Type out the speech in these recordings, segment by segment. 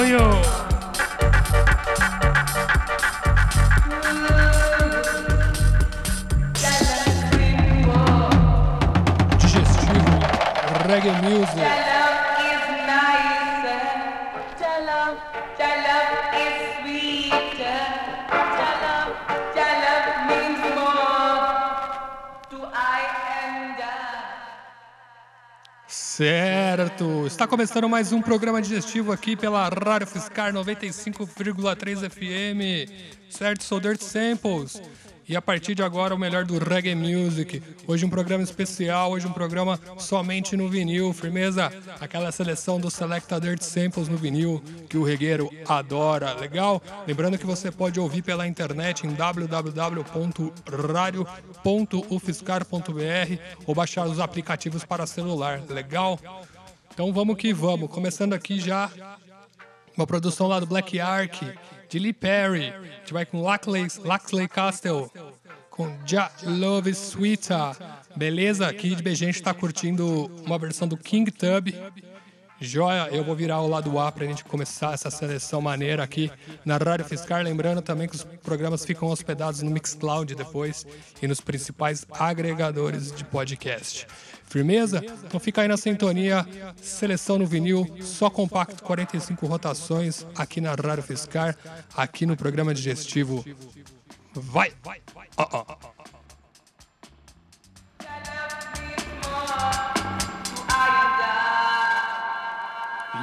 Yo, yo. Digestivo, reggae music. Certo! Está começando mais um programa digestivo aqui pela Rádio Fiscar 95,3 FM. Certo? Sou Dirt Samples. E a partir de agora, o melhor do reggae music. Hoje um programa especial, hoje um programa somente no vinil, firmeza? Aquela seleção do Selecta Dirt Samples no vinil que o regueiro adora, legal? Lembrando que você pode ouvir pela internet em www.radio.ufiscar.br ou baixar os aplicativos para celular, legal? Então vamos que vamos, começando aqui já uma produção lá do Black Ark, de Lee Perry. A gente vai com Laxley Castle, com Ja Love Sweeta. Beleza? Aqui de BG a gente tá curtindo uma versão do King Tub. Joia, eu vou virar o lado A pra gente começar essa seleção maneira aqui na Rádio Fiscar. Lembrando também que os programas ficam hospedados no Mixcloud depois e nos principais agregadores de podcast. Firmeza? Então fica aí na sintonia, seleção no vinil, só compacto 45 rotações aqui na Rádio Fiscar, aqui no programa digestivo. Vai! Ó, ó.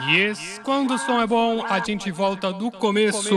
Yes, quando o som é bom, a gente volta do começo.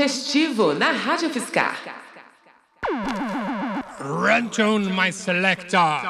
sugestivo na Rádio Fiscar. Run on my selector.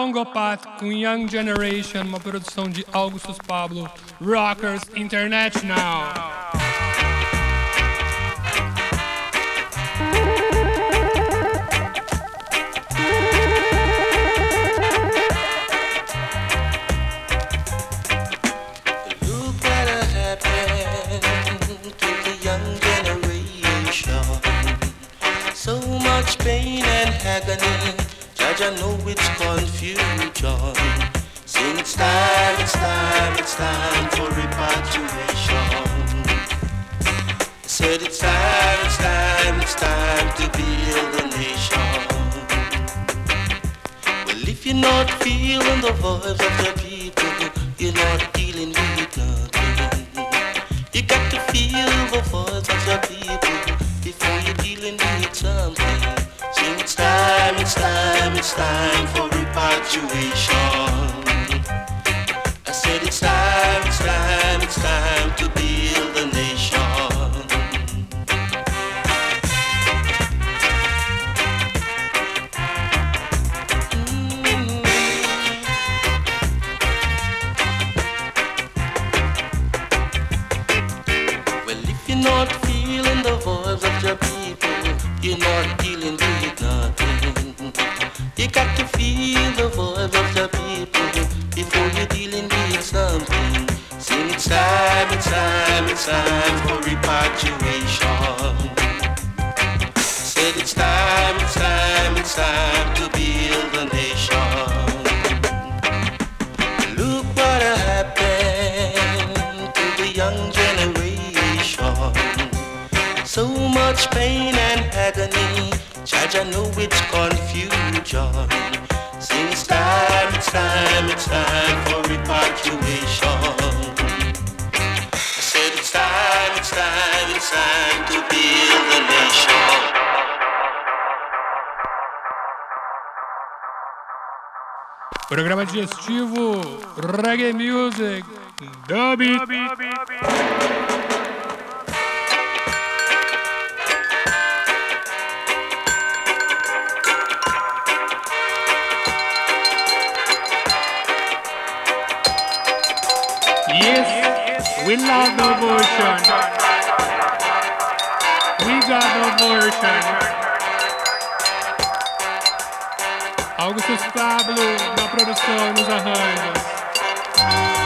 Bongo Path com Young Generation, uma produção de Augustus Pablo, Rockers International. future. Sing it's time, it's time, it's time. Programa digestivo Reggae Music Dub. Yes, we love the version. We got the version. Augustus Pablo na produção e nos arranjos.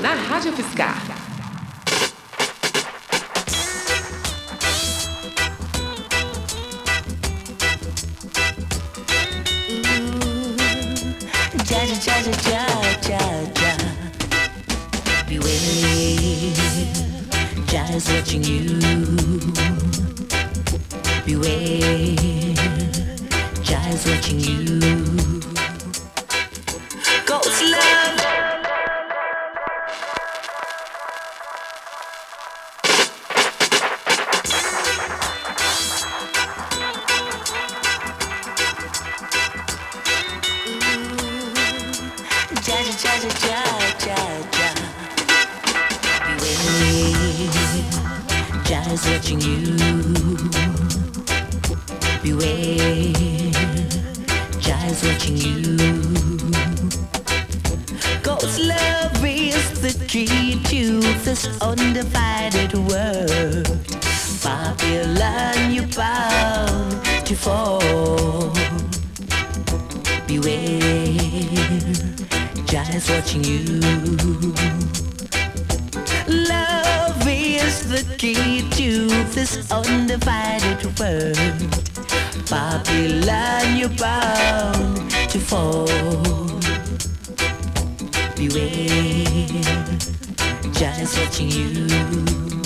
Na Rádio Fiscar. Babylon, you're bound to fall. Beware, is watching you. Love is the key to this undivided world. Babylon, you're bound to fall. Beware, is watching you.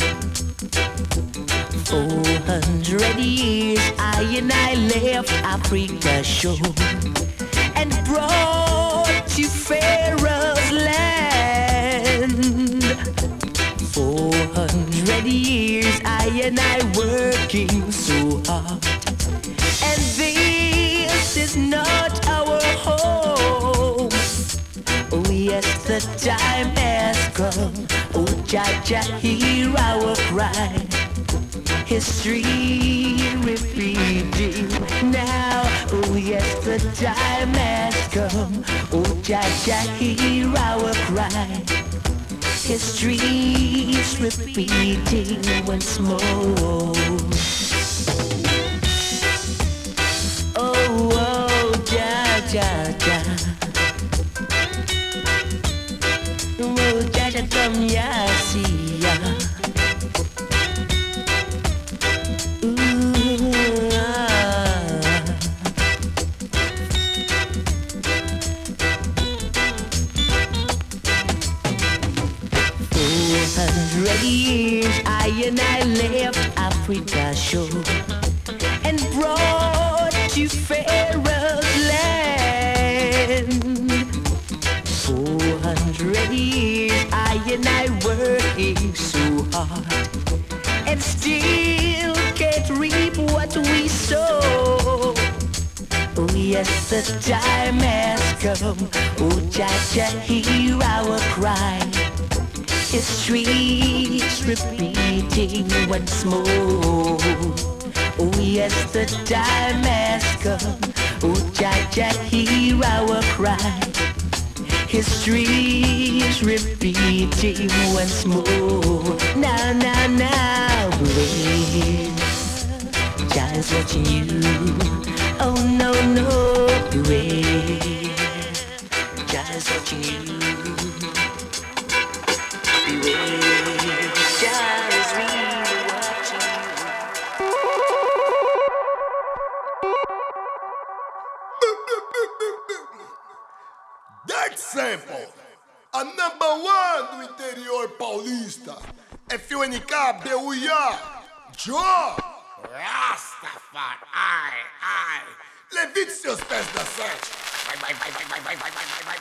Four hundred years I and I left Africa shore and brought to Pharaoh's land. Four hundred years I and I working so hard, and this is not our home. Oh yes, the time has come. Oh Jah Jah, hear our cry. History repeating now. Oh yes, the time has come. Oh Jaja, hear our cry. History's repeating once more. Oh, oh, ja, ja, ja. Oh, ja, ja, come, ya, see Years I and I left Africa shore and brought to Pharaoh's land. Four hundred years I and I working so hard and still can't reap what we sow. Oh yes, the time has come. Oh Jaja, hear our cry. History's repeating once more. Oh yes, the time has come. Oh Jaja, hear our cry. History's repeating once more. Now, now, now, beware. Giants watching you. Oh no, no, beware. Giants watching you. Paulista. FUNK, BUIA, Joe, Rastafari, ai, ai. Levite seus pés da sete. Vai, vai, vai, vai, vai, vai, vai, vai, vai, vai.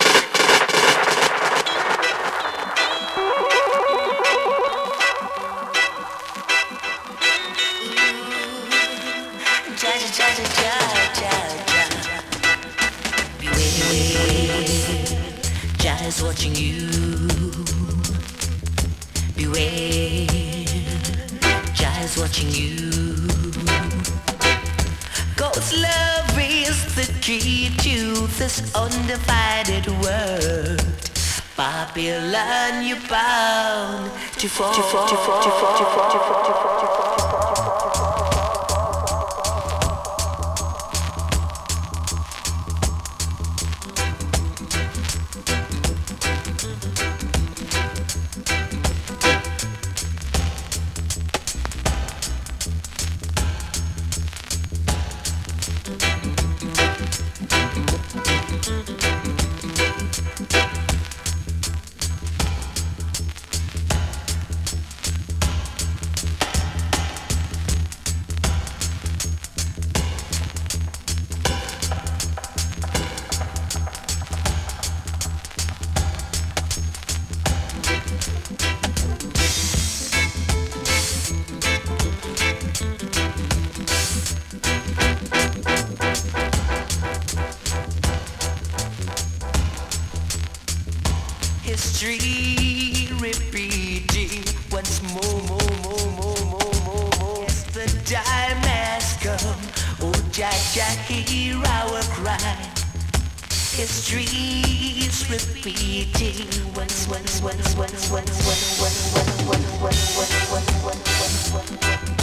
Ja, ja, ja, ja, ja, ja. Beware, Jah is watching you. Undivided world. Babylon, you're bound to fall, to fall, to fall, to fall, to fall, to fall, to fall. Jaja, hear our cry. History is repeating once, once, once, once, once, once, once, once, once, once, once, once, once, once, once.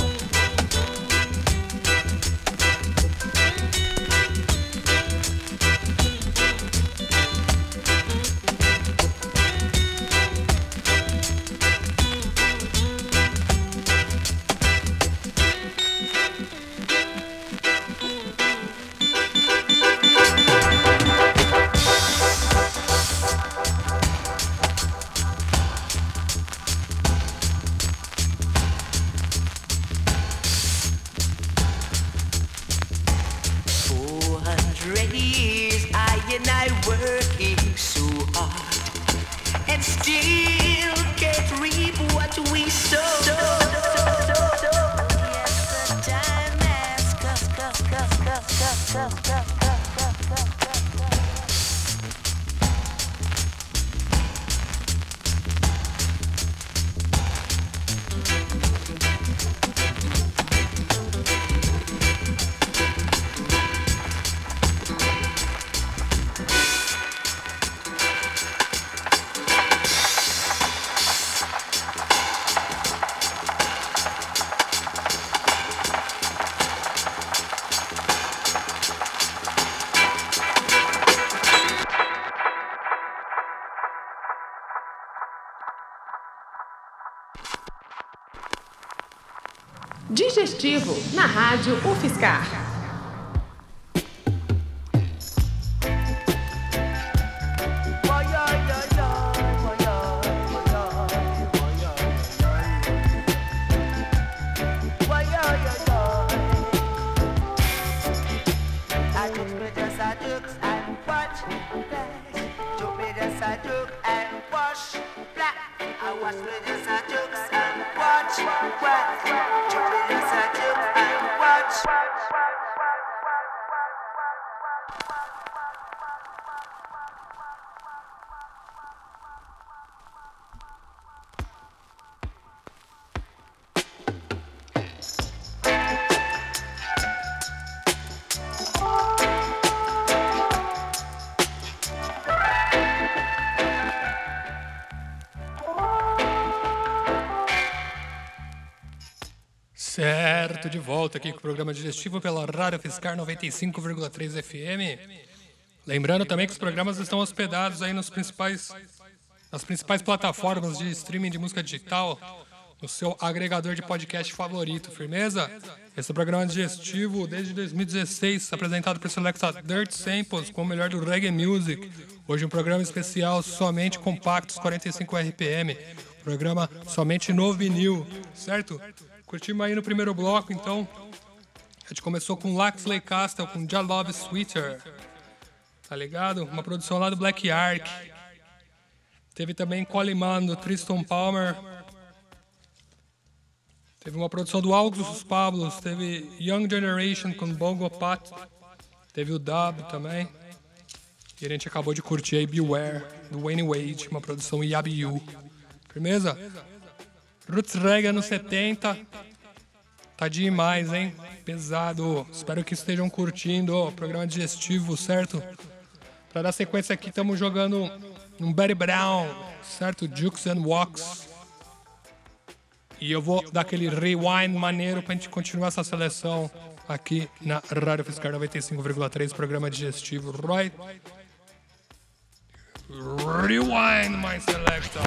Digestivo na Rádio UFSCar. De volta aqui com o programa digestivo pela Rádio Fiscar 95,3 FM. Lembrando também que os programas estão hospedados aí nos principais, nas principais plataformas de streaming de música digital, no seu agregador de podcast favorito, firmeza? Esse é o programa digestivo desde 2016, apresentado por Selecta Dirt Samples com o melhor do reggae music. Hoje um programa especial somente compactos 45 RPM, programa somente no vinil, certo? Curtimos aí no primeiro bloco, então. A gente começou com Laxley Castle, com Ja Love Sweeter. Tá ligado? Uma produção lá do Black Ark. Teve também Coleman, do Tristan Palmer. Teve uma produção do Augustus Pablos. Teve Young Generation com Bongo Pat. Teve o Dub também. E a gente acabou de curtir aí Beware, do Wayne Wade, uma produção Yabiu. Firmeza? Roots Reggae anos 70. Tá demais, hein? Pesado. Espero que estejam curtindo o programa digestivo, certo? Pra dar sequência aqui, estamos jogando um Betty Brown, certo? Jukes and Walks. E eu vou dar aquele rewind maneiro pra gente continuar essa seleção aqui na Rádio Fiscal 95,3, programa digestivo, right? Rewind, my selector.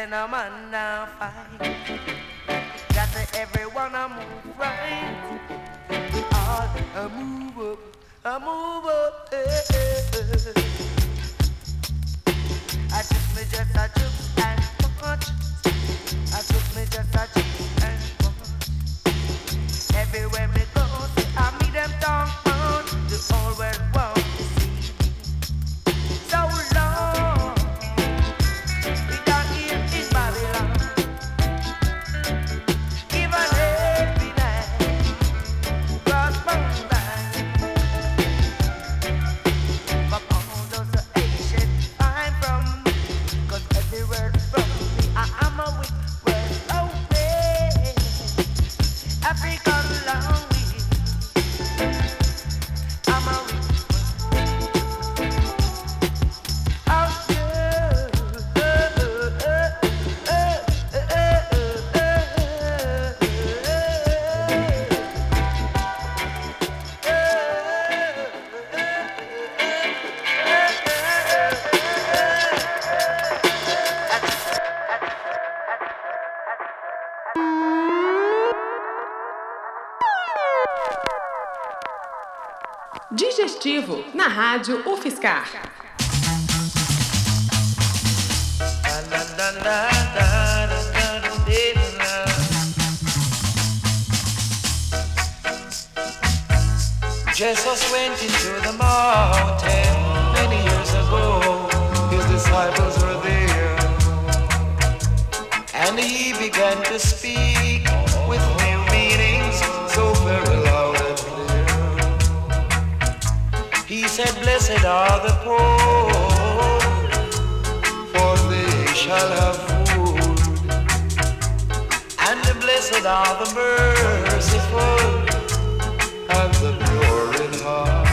Send a man now fight. Got to everyone a move right. We all a move up, a move up. eh, eh, eh. I took me just a juke and punch. I took me just a juke and punch. Everywhere me Digestivo na Rádio UFSCar. Jesus went into the mountain many years ago. His disciples were there. And he began to speak Blessed are the poor, for they shall have food. And blessed are the merciful and the pure in heart.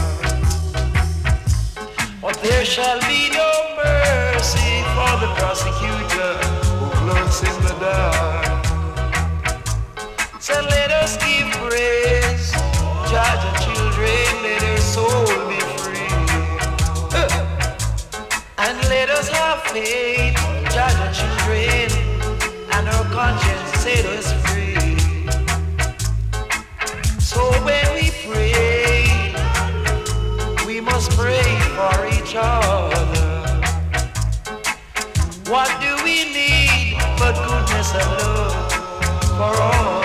But there shall be no mercy for the prosecutor who lurks in the dark. So let us give praise, judge and children, let our soul let us have faith, judge and children, and our conscience set us free. So when we pray, we must pray for each other. What do we need but goodness and love for all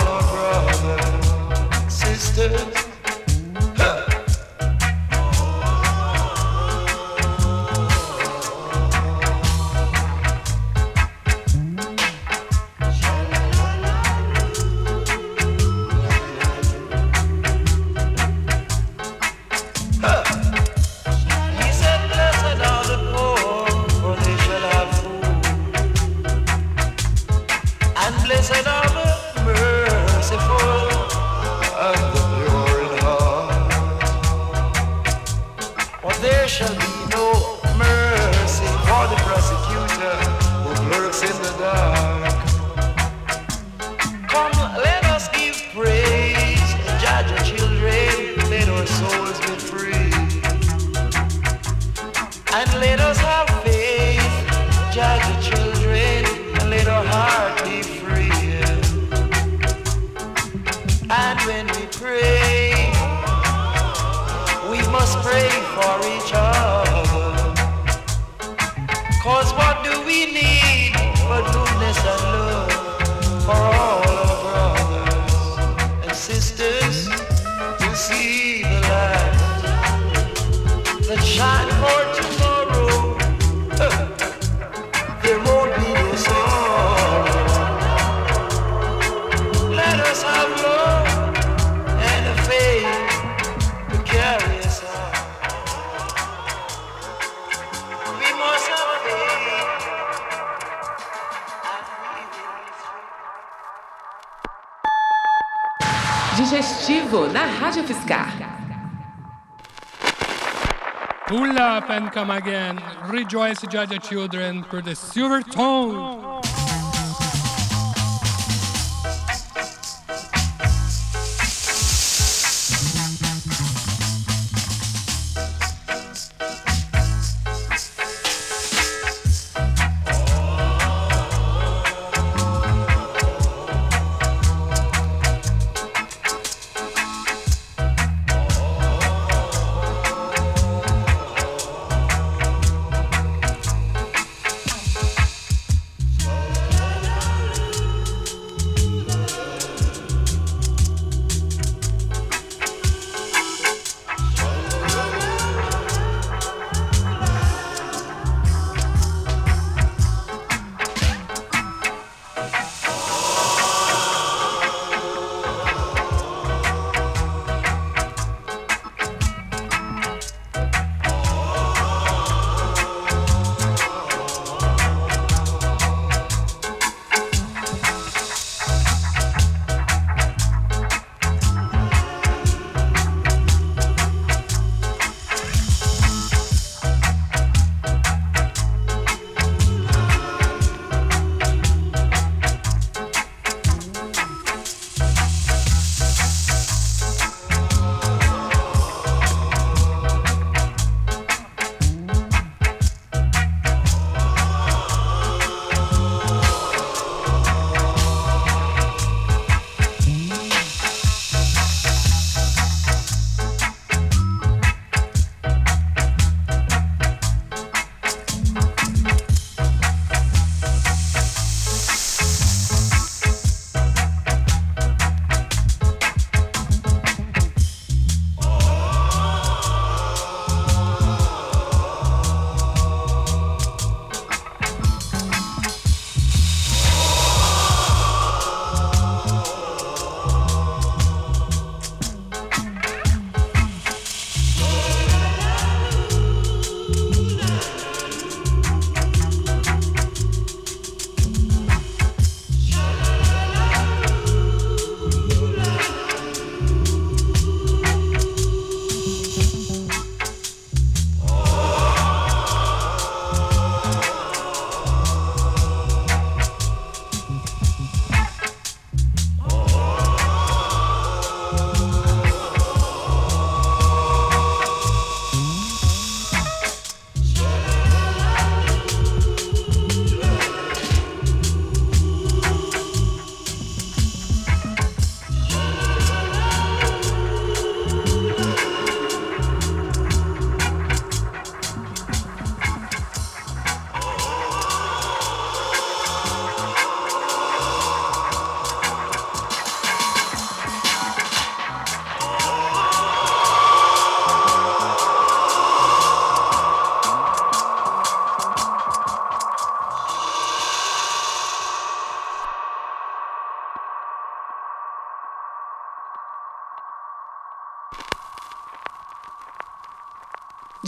Digestivo na Rádio UFSCar. Pull up and come again. Rejoice, your children, for the silver tone.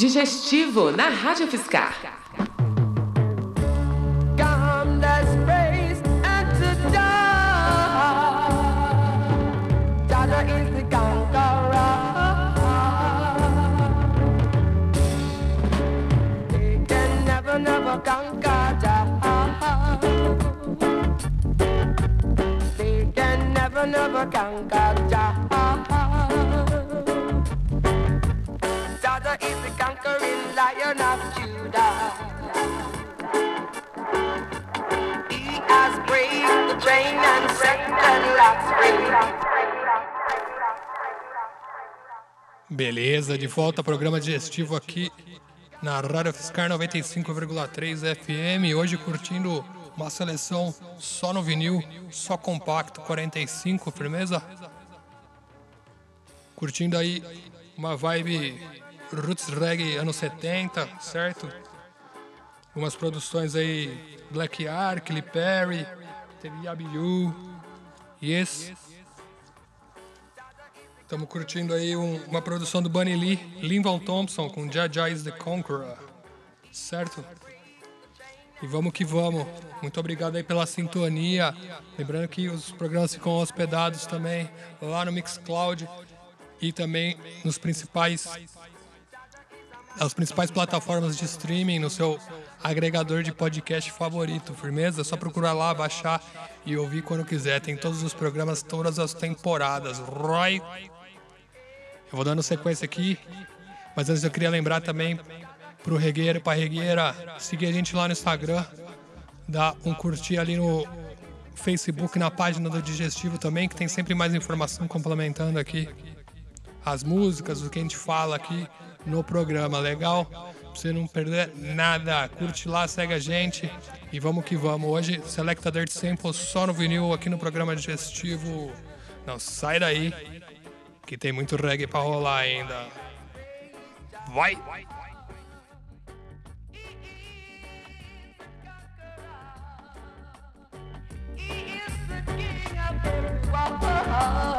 Digestivo na Rádio Fiscar. Come, let's Beleza, de volta ao programa digestivo aqui na Rádio Fiscar 95,3 FM. Hoje curtindo uma seleção só no vinil, só compacto 45, firmeza? Curtindo aí uma vibe roots reggae anos 70, certo? Umas produções aí Black Ark, Lee Perry, teve Yabiyu, Yes. Estamos curtindo aí um- uma produção do Bunny Lee, Linval Thompson com Jaja is the Conqueror, certo? E vamos que vamos. Muito obrigado aí pela sintonia. Lembrando que os programas ficam hospedados também lá no Mixcloud e também nos principais as principais plataformas de streaming no seu agregador de podcast favorito, firmeza? É só procurar lá, baixar e ouvir quando quiser. Tem todos os programas, todas as temporadas. Roy. Eu vou dando sequência aqui, mas antes eu queria lembrar também pro regueiro, pra regueira, seguir a gente lá no Instagram, dar um curtir ali no Facebook, na página do Digestivo também, que tem sempre mais informação complementando aqui as músicas, o que a gente fala aqui no programa, legal? Pra você não perder nada, curte lá, segue a gente e vamos que vamos. Hoje, Selecta Dirt Sample só no vinil aqui no programa digestivo. Não, sai daí, que tem muito reggae pra rolar ainda. Vai! Dada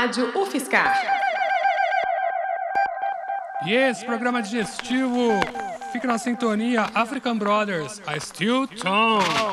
Rádio UFSCar. E esse programa digestivo fica na sintonia African Brothers, I Still Tone.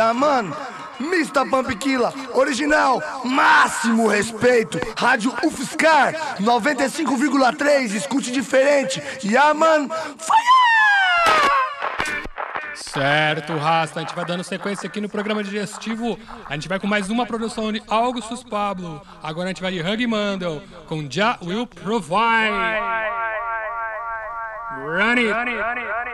Yeah, mano. Mr. Pampquila, original, máximo respeito, Rádio UFSCar, 95,3, escute diferente, Yaman, yeah, fire! Certo, Rasta, a gente vai dando sequência aqui no programa digestivo, a gente vai com mais uma produção de Augustus Pablo, agora a gente vai de Hug Mandel, com Ja Will Provide. Run it. Run it.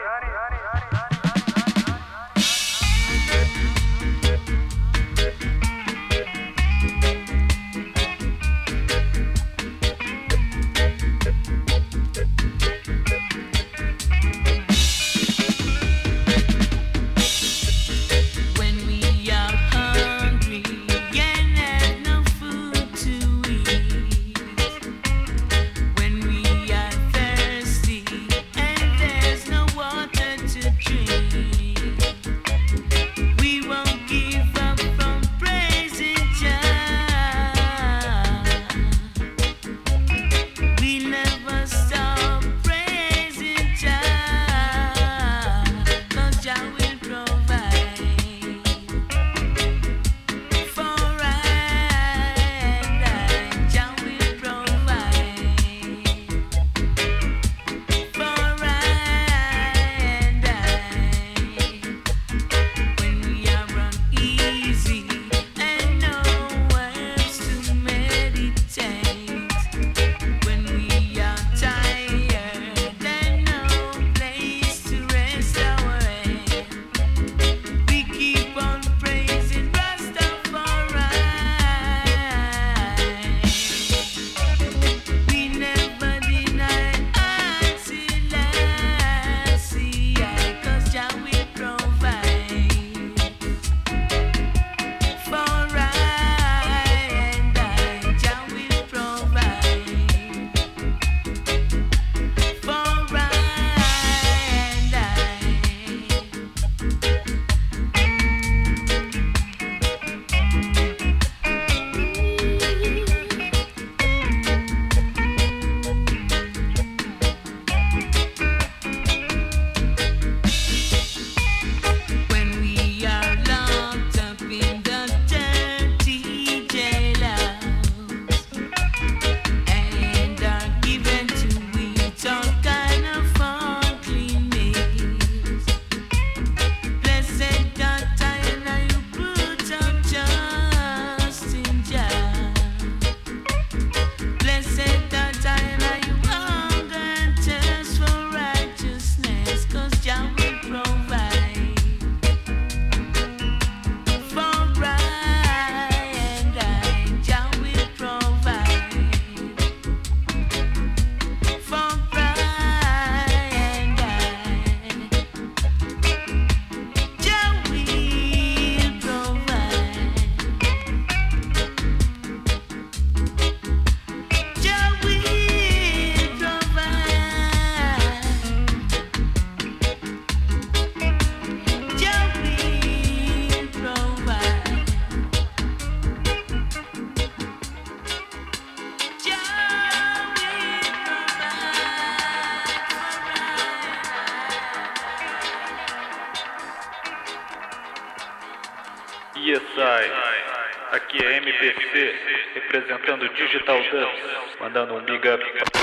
Aqui é MPC, representando Digital Dance, mandando um big up.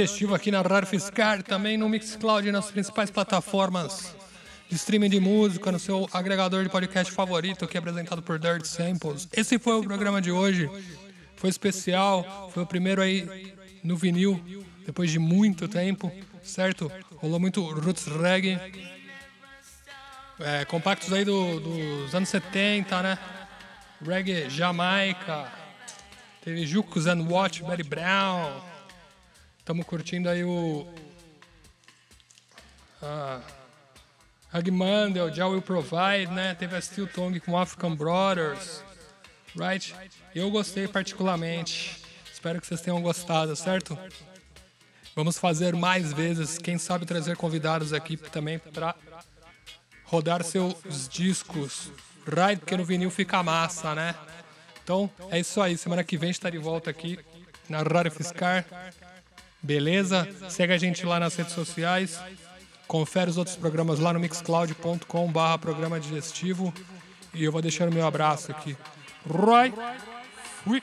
Digestivo aqui na Rádio Fiscar, também no Mixcloud nas principais plataformas de streaming de música, no seu agregador de podcast favorito, aqui apresentado por Dirt Samples. Esse foi o programa de hoje. Foi especial, foi o primeiro aí no vinil, depois de muito tempo, certo? Rolou muito roots reggae. É, compactos aí do- dos anos 70, né? Reggae Jamaica. Teve Jucos and Watch, Barry Brown. Estamos curtindo aí o. Ah, Hug Mandel, Já Will Provide, né? Teve a Steel Tongue com African Brothers. Right? Eu gostei particularmente. Espero que vocês tenham gostado, certo? Vamos fazer mais vezes. Quem sabe trazer convidados aqui também para rodar seus discos. Right? Porque no vinil fica massa, né? Então é isso aí. Semana que vem a gente tá de volta aqui na Rádio Fiscar. Beleza? Segue a gente lá nas redes sociais. Confere os outros programas lá no mixcloud.com barra programa digestivo. E eu vou deixando meu abraço aqui. Right? Fui.